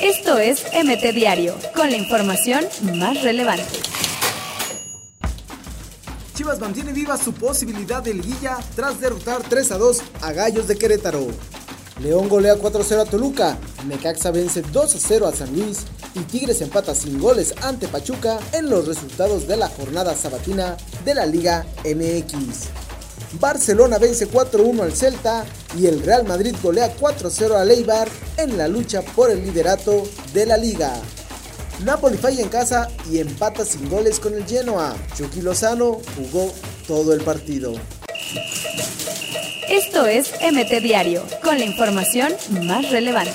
Esto es MT Diario, con la información más relevante. Chivas mantiene viva su posibilidad de liguilla tras derrotar 3 a 2 a Gallos de Querétaro. León golea 4-0 a Toluca, Necaxa vence 2-0 a San Luis y Tigres empata sin goles ante Pachuca en los resultados de la jornada sabatina de la Liga MX. Barcelona vence 4-1 al Celta y el Real Madrid golea 4-0 a Leibar en la lucha por el liderato de la liga. Napoli falla en casa y empata sin goles con el Genoa. Chucky Lozano jugó todo el partido. Esto es MT Diario, con la información más relevante.